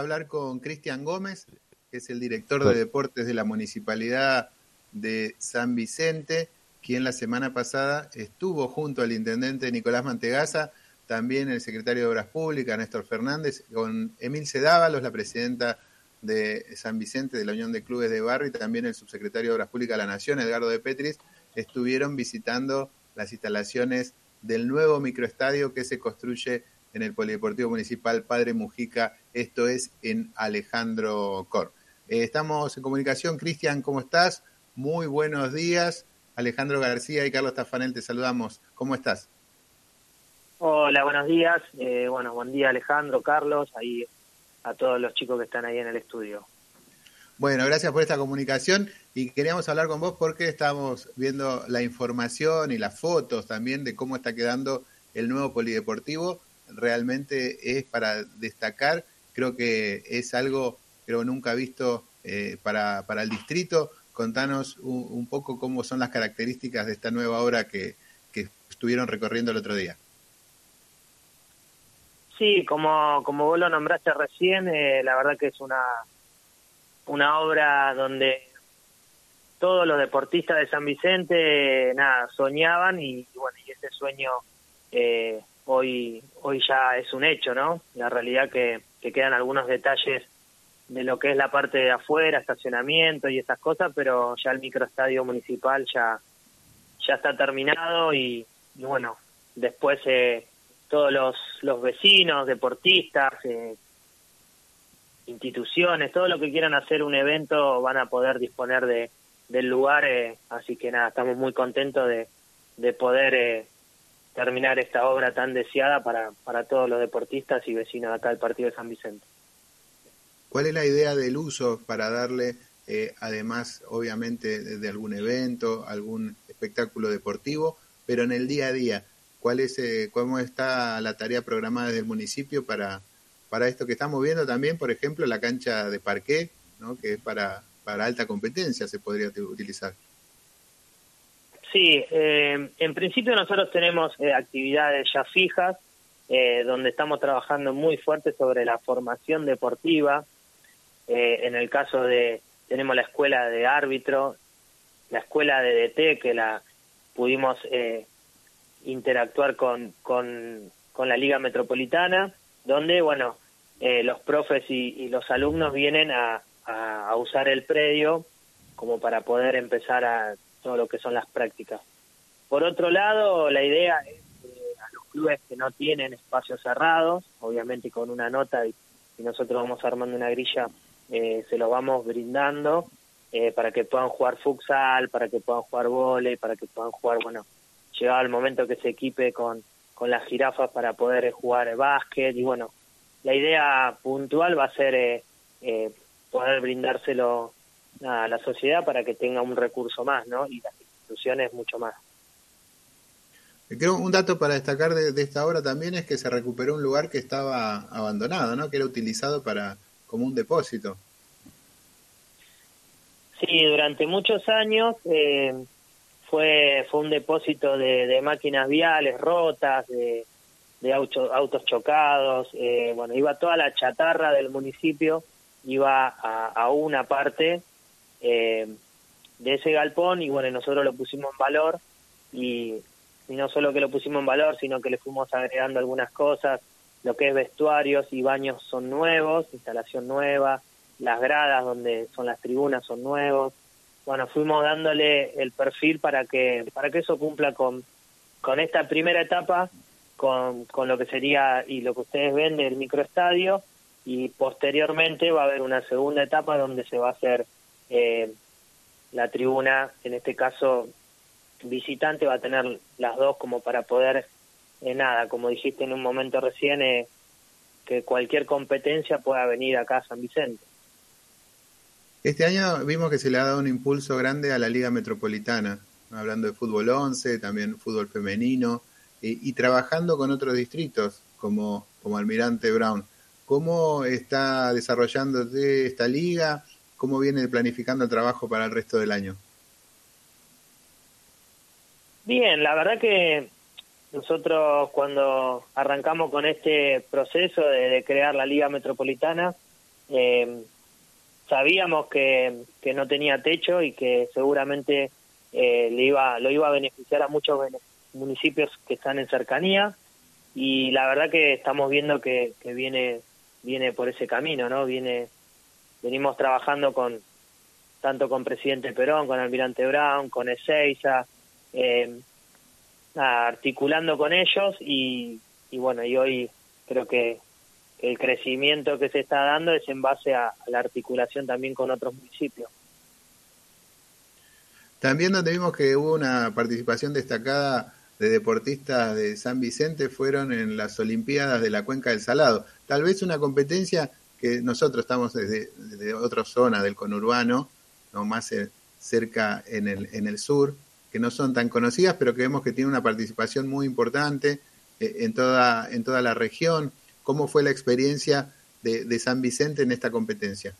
hablar con Cristian Gómez, que es el director de deportes de la Municipalidad de San Vicente, quien la semana pasada estuvo junto al intendente Nicolás Mantegaza, también el secretario de Obras Públicas, Néstor Fernández, con Emil Cedávalos, la presidenta de San Vicente de la Unión de Clubes de Barrio, y también el subsecretario de Obras Públicas de la Nación, Edgardo de Petris, estuvieron visitando las instalaciones del nuevo microestadio que se construye en el Polideportivo Municipal Padre Mujica, esto es en Alejandro Cor. Eh, estamos en comunicación, Cristian, ¿cómo estás? Muy buenos días. Alejandro García y Carlos Tafanel, te saludamos. ¿Cómo estás? Hola, buenos días. Eh, bueno, buen día Alejandro, Carlos, ahí a todos los chicos que están ahí en el estudio. Bueno, gracias por esta comunicación y queríamos hablar con vos porque estamos viendo la información y las fotos también de cómo está quedando el nuevo polideportivo realmente es para destacar. Creo que es algo, creo, nunca visto eh, para, para el distrito. Contanos un, poco cómo son las características de esta nueva obra que, que estuvieron recorriendo el otro día. Sí, como, como vos lo nombraste recién, eh, la verdad que es una, una obra donde todos los deportistas de San Vicente, nada, soñaban y, bueno, y ese sueño eh, hoy, hoy ya es un hecho, ¿no? La realidad que, que quedan algunos detalles de lo que es la parte de afuera, estacionamiento y esas cosas, pero ya el microestadio municipal ya, ya está terminado y, bueno, después eh, todos los, los vecinos, deportistas, eh, instituciones, todo lo que quieran hacer un evento van a poder disponer de, del lugar, eh, así que nada, estamos muy contentos de, de poder eh, terminar esta obra tan deseada para, para todos los deportistas y vecinos acá del partido de San Vicente. ¿Cuál es la idea del uso para darle, eh, además, obviamente, de, algún evento, algún espectáculo deportivo, pero en el día a día? ¿Cuál es, eh, ¿Cómo está la tarea programada desde el municipio para, para esto que estamos viendo también, por ejemplo, la cancha de parqué, ¿no? que es para, para alta competencia, se podría utilizar? Sí, eh, en principio nosotros tenemos eh, actividades ya fijas, eh, donde estamos trabajando muy fuerte sobre la formación deportiva. en el caso de, tenemos la escuela de árbitro, la escuela de DT, que la pudimos interactuar con, con, con, la Liga Metropolitana, donde, bueno, los profes y, los alumnos vienen a, a usar el predio como para poder empezar a todo lo que son las prácticas. Por otro lado, la idea es a los clubes que no tienen espacios cerrados, obviamente con una nota y, nosotros vamos armando una grilla, eh, se lo vamos brindando eh, para que puedan jugar futsal, para que puedan jugar vole, para que puedan jugar, bueno, llegado el momento que se equipe con, con las jirafas para poder jugar básquet y bueno, la idea puntual va a ser eh, poder brindárselo a la sociedad para que tenga un recurso más, ¿no? Y las instituciones mucho más. Creo un dato para destacar de, esta obra también es que se recuperó un lugar que estaba abandonado, ¿no? Que era utilizado para como un depósito. Sí, durante muchos años eh, fue fue un depósito de, máquinas viales rotas, de, de autos, chocados, eh, bueno, iba toda la chatarra del municipio, iba a, a una parte eh, de ese galpón y bueno, nosotros lo pusimos en valor y, no solo que lo pusimos en valor, sino que le fuimos agregando algunas cosas, lo que es vestuarios y baños son nuevos, instalación nueva, las gradas donde son las tribunas son nuevos. Bueno, fuimos dándole el perfil para que para que eso cumpla con con esta primera etapa con, con lo que sería y lo que ustedes ven del microestadio y posteriormente va a haber una segunda etapa donde se va a hacer la tribuna, en este caso visitante, va a tener las dos como para poder, eh, nada, como dijiste en un momento recién, eh, que cualquier competencia pueda venir acá a San Vicente. Este año vimos que se le ha dado un impulso grande a la Liga Metropolitana, hablando de fútbol 11, también fútbol femenino, y trabajando con otros distritos como, como Almirante Brown. ¿Cómo está desarrollándose esta liga? ¿Cómo viene planificando el trabajo para el resto del año? Bien, la verdad que nosotros cuando arrancamos con este proceso de, crear la Liga Metropolitana, Eh, sabíamos que, que no tenía techo y que seguramente eh, le iba, lo iba a beneficiar a muchos municipios que están en cercanía y la verdad que estamos viendo que, que viene viene por ese camino, ¿no? Viene venimos trabajando con tanto con presidente Perón, con Almirante Brown, con Ezeiza, eh, articulando con ellos y, y bueno, y hoy creo que el crecimiento que se está dando es en base a, la articulación también con otros municipios. También donde vimos que hubo una participación destacada de deportistas de San Vicente fueron en las Olimpiadas de la Cuenca del Salado. Tal vez una competencia que nosotros estamos desde, otra zona del conurbano, no más cerca en el, en el sur, que no son tan conocidas, pero que vemos que tiene una participación muy importante eh, en, toda, en toda la región. ¿Cómo fue la experiencia de, San Vicente en esta competencia?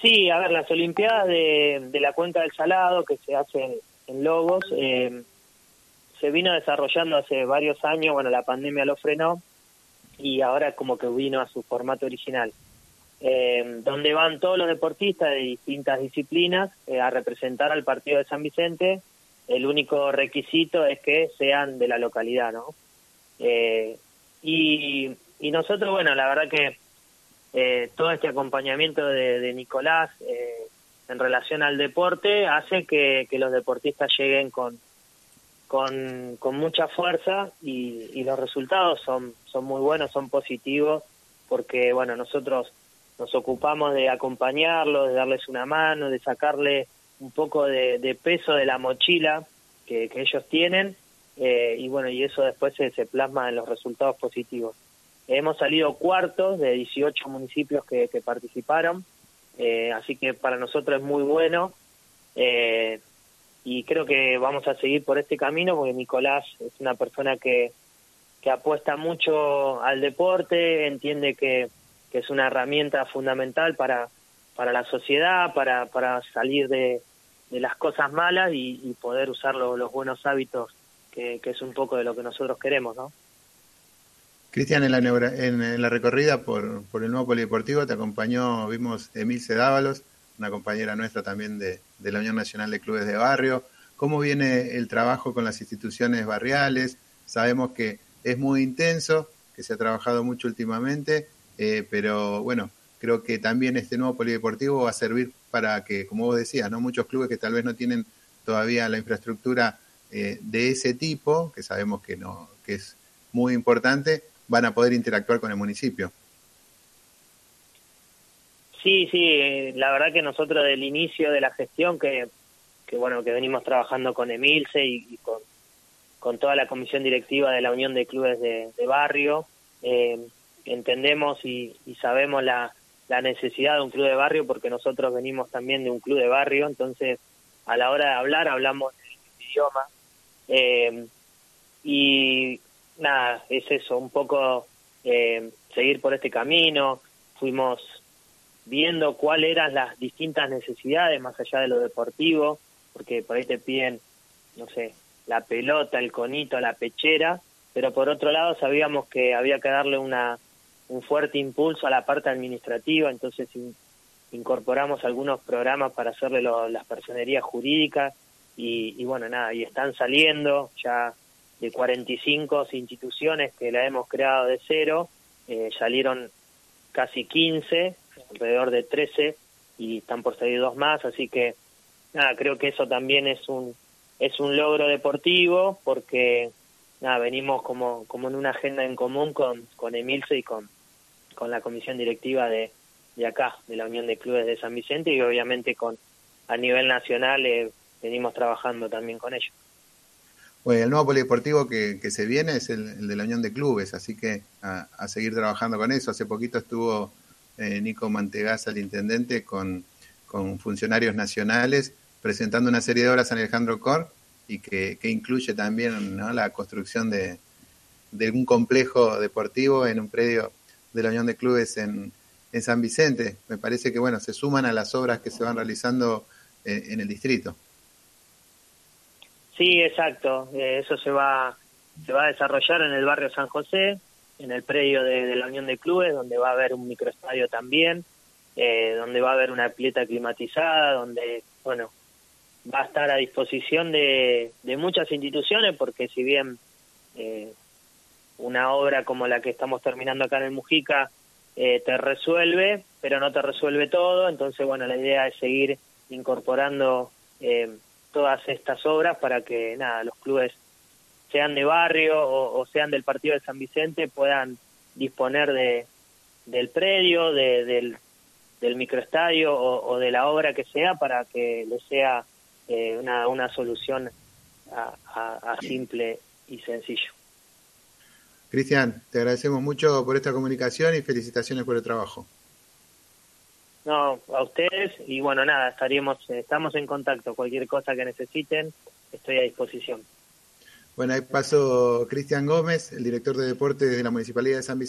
Sí, a ver, las Olimpiadas de, la Cuenca del Salado que se hacen en Logos eh, se vino desarrollando hace varios años, bueno, la pandemia lo frenó y ahora como que vino a su formato original, eh, donde van todos los deportistas de distintas disciplinas eh, a representar al partido de San Vicente. El único requisito es que sean de la localidad, ¿no? Eh, y, nosotros, bueno, la verdad que eh, todo este acompañamiento de, Nicolás eh, en relación al deporte hace que, los deportistas lleguen con, con, con mucha fuerza y, y, los resultados son, son muy buenos, son positivos, porque, bueno, nosotros nos ocupamos de acompañarlos, de darles una mano, de sacarle un poco de, peso de la mochila que, ellos tienen eh, y bueno, y eso después se, se, plasma en los resultados positivos. Hemos salido cuartos de 18 municipios que, que participaron, eh, así que para nosotros es muy bueno eh, y creo que vamos a seguir por este camino porque Nicolás es una persona que, que apuesta mucho al deporte, entiende que, que es una herramienta fundamental para, para la sociedad, para, para salir de, de las cosas malas y, poder usar los buenos hábitos que, es un poco de lo que nosotros queremos, ¿no? Cristian, en la, en, la recorrida por, por el nuevo polideportivo te acompañó, vimos Emil Cedávalos, una compañera nuestra también de, de la Unión Nacional de Clubes de Barrio. ¿Cómo viene el trabajo con las instituciones barriales? Sabemos que es muy intenso, que se ha trabajado mucho últimamente, eh, pero bueno, creo que también este nuevo polideportivo va a servir para que, como vos decías, ¿no? muchos clubes que tal vez no tienen todavía la infraestructura eh, de ese tipo, que sabemos que, no, que es muy importante, van a poder interactuar con el municipio. Sí, sí, eh, la verdad que nosotros del inicio de la gestión que, que bueno, que venimos trabajando con Emilce y, con, toda la comisión directiva de la Unión de Clubes de, Barrio, eh, entendemos y, sabemos la, la, necesidad de un club de barrio porque nosotros venimos también de un club de barrio, entonces a la hora de hablar hablamos el idioma eh, y nada, es eso, un poco eh, seguir por este camino. Fuimos viendo cuáles eran las distintas necesidades más allá de lo deportivo, porque por ahí te piden, no sé, la pelota, el conito, la pechera, pero por otro lado sabíamos que había que darle una un fuerte impulso a la parte administrativa, entonces incorporamos algunos programas para hacerle las personerías jurídicas y, bueno, nada, y están saliendo ya de 45 instituciones que la hemos creado de cero, eh, salieron casi 15, alrededor de 13 y están por salir dos más, así que nada, creo que eso también es un es un logro deportivo porque nada, venimos como como en una agenda en común con con Emilce y con con la comisión directiva de de acá, de la Unión de Clubes de San Vicente y obviamente con a nivel nacional eh, venimos trabajando también con ellos. Bueno, el nuevo polideportivo que, que se viene es el, de la Unión de Clubes, así que a, seguir trabajando con eso. Hace poquito estuvo eh, Nico Mantegaza, el intendente, con, con, funcionarios nacionales presentando una serie de obras en Alejandro Cor y que, que incluye también ¿no? la construcción de, de, un complejo deportivo en un predio de la Unión de Clubes en, en San Vicente. Me parece que bueno, se suman a las obras que se van realizando eh, en el distrito. Sí, exacto. Eh, eso se va, se va a desarrollar en el barrio San José. En el predio de, la Unión de Clubes, donde va a haber un microestadio también, eh, donde va a haber una pileta climatizada, donde, bueno, va a estar a disposición de, de muchas instituciones, porque si bien eh, una obra como la que estamos terminando acá en el Mujica eh, te resuelve, pero no te resuelve todo, entonces, bueno, la idea es seguir incorporando eh, todas estas obras para que, nada, los clubes sean de barrio o, sean del partido de San Vicente puedan disponer de del predio, de, del, del microestadio o, de la obra que sea para que les sea eh, una, una solución a, simple y sencillo. Cristian, te agradecemos mucho por esta comunicación y felicitaciones por el trabajo. No, a ustedes y bueno, nada, estaríamos, estamos en contacto. Cualquier cosa que necesiten, estoy a disposición. Bueno, ahí pasó Cristian Gómez, el director de deportes de la Municipalidad de San Vicente.